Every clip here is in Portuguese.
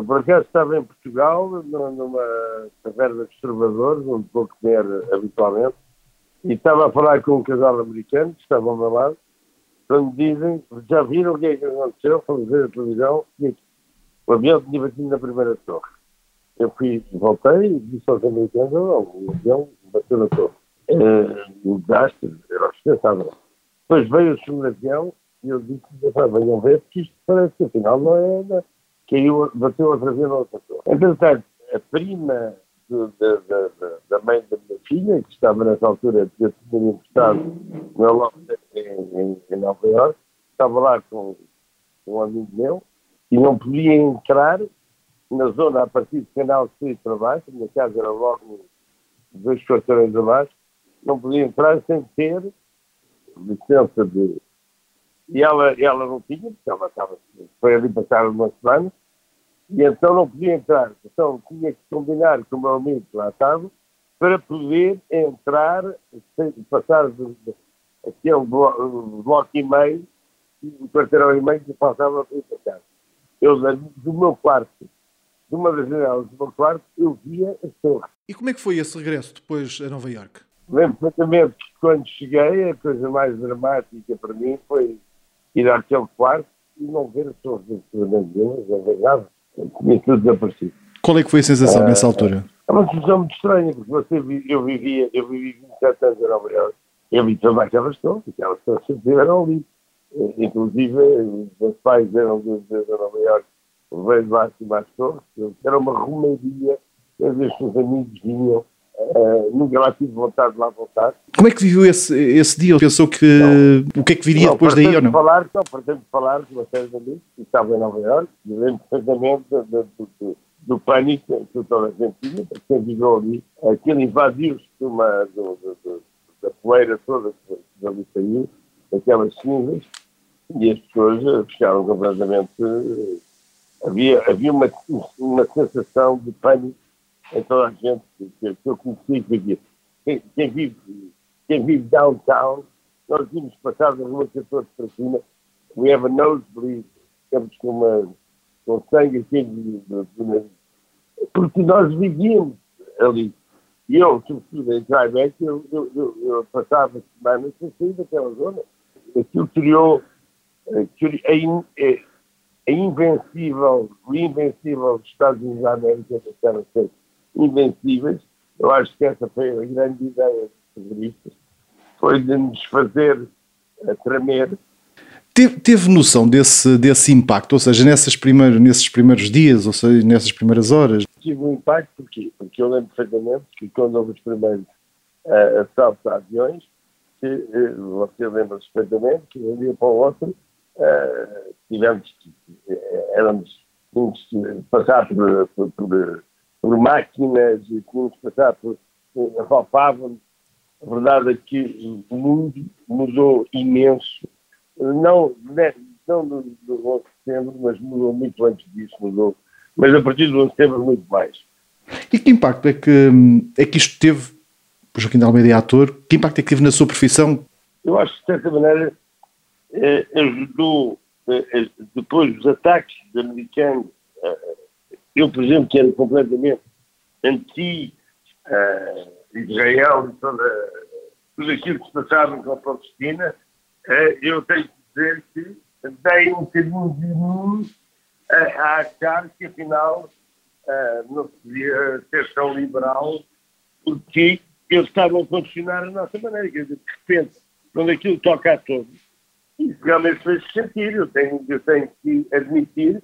Eu, por acaso, estava em Portugal, numa taverna de observadores, onde vou comer habitualmente, e estava a falar com um casal americano que estava ao meu lado, quando dizem, já viram o que é que aconteceu? Fomos ver a televisão e o avião tinha batido na primeira torre. Eu fui, voltei e disse aos americanos, não, o avião bateu na torre. Uh, o desastre era ostensável. Depois veio o segundo avião e eu disse, venham ver, porque isto parece que afinal não é, não, caiu, bateu outra vez na outra torre. Entretanto, a prima da mãe da minha filha, que estava nessa altura, eu tinha emprestado no loja em, em, em Nova Iorque, estava lá com um amigo meu e não podia entrar na zona a partir do canal Sul para baixo, a minha casa era logo dois quarteirões abaixo, não podia entrar sem ter licença de. E ela, ela não tinha, porque ela estava, foi ali passar uma semana, e então não podia entrar. Então tinha que combinar com o meu amigo que lá estava para poder entrar, passar de, de, aquele bloco, bloco e meio, o quarteirão e meio que faltava para ir para casa. Eu, do meu quarto, de uma das janelas do meu quarto, eu via as torres. E como é que foi esse regresso depois a Nova Iorque? Lembro perfeitamente que quando cheguei, a coisa mais dramática para mim foi ir àquele quarto e não ver as absolutamente nenhumas, não ver nada tinha tudo desaparecido. Qual é que foi a sensação nessa altura? É uma sensação muito estranha, porque você, eu vivia, eu vivi 27 anos em Nova Iorque, eu vi todas aquelas torres, aquelas torres sempre estiveram ali. Inclusive, os meus pais eram de, de Nova Iorque, veio lá às torres, era uma romaria, às vezes os amigos vinham, Uh, nunca lá tive vontade de lá voltar. Como é que viveu esse, esse dia? Pensou que não, o que é que viria não, depois daí ou não? Falar, não, pretendo falar com uma série de amigos que estavam em Nova Iorque, lembro perfeitamente do, do, do, pânico que toda a gente tinha, porque quem viveu ali, aquilo invadiu-se da poeira toda que ali saiu, aquelas cinzas, e as pessoas ficaram completamente. Havia, havia uma, uma sensação de pânico toda a gente eu conheci que vivia. Quem, quem, vive, quem vive downtown, nós vimos passar das ruas todas para cima, we have a nosebleed, estamos com, uma, com sangue assim, porque nós vivíamos ali. E eu, sobretudo em Tribeca, eu, eu, eu, eu, passava semanas sem sair daquela zona. Aquilo criou, criou a, in, a, a invencível, o invencível dos Estados Unidos da América, deixaram ser invencíveis. Eu acho que essa foi a grande ideia dos terroristas, foi de nos fazer a tremer. Teve, teve noção desse, desse impacto, ou seja, nessas primeiros, nesses primeiros dias, ou seja, nessas primeiras horas? Tive um impacto porquê? Porque eu lembro perfeitamente que quando houve os primeiros uh, assaltos a aviões, que, uh, você lembra perfeitamente que de um dia para o outro uh, tivemos, éramos, tínhamos que passar por, por, por por máquinas e tínhamos que passar por. apalpávamos. A verdade é que o mundo mudou imenso. Não, né, não do, do 11 de setembro, mas mudou muito antes disso, mudou. Mas a partir do 11 de setembro, muito mais. E que impacto é que, é que isto teve, por Joaquim de Almeida é ator, que impacto é que teve na sua profissão? Eu acho que, de certa maneira, eh, ajudou, eh, eh depois dos ataques americanos eh, eu, por exemplo, que era completamente anti-Israel uh, e toda, tudo aquilo que se passava com a Palestina, uh, eu tenho que dizer que dei um bocadinho de mim a, a achar que, afinal, uh, não se podia ser tão liberal, porque eles estavam a funcionar a nossa maneira. Quer dizer, de repente, quando aquilo toca a todos, isso realmente fez sentido. Eu tenho, eu tenho que admitir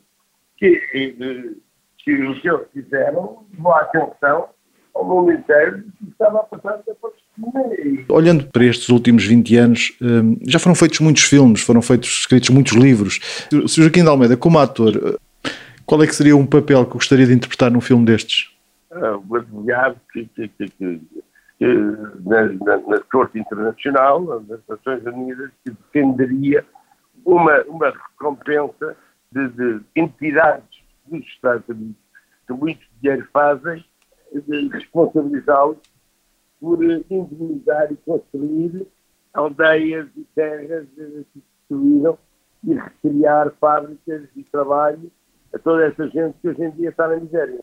que eh, que o que eles fizeram levou a atenção ao mundo inteiro que estava a passar da Palestina. Olhando para estes últimos 20 anos, hum, já foram feitos muitos filmes, foram feitos, escritos muitos livros. Se Joaquim de Almeida, como ator, qual é que seria um papel que gostaria de interpretar num filme destes? Ah, o advogado que, que, que, que na, na, na, Corte Internacional, nas Nações Unidas, que defenderia uma, uma recompensa de, de entidades dos Estados Unidos, que muito dinheiro fazem, responsabilizá-los por indemnizar e construir aldeias e terras que destruíram e recriar fábricas e trabalho a toda essa gente que hoje em dia está na miséria.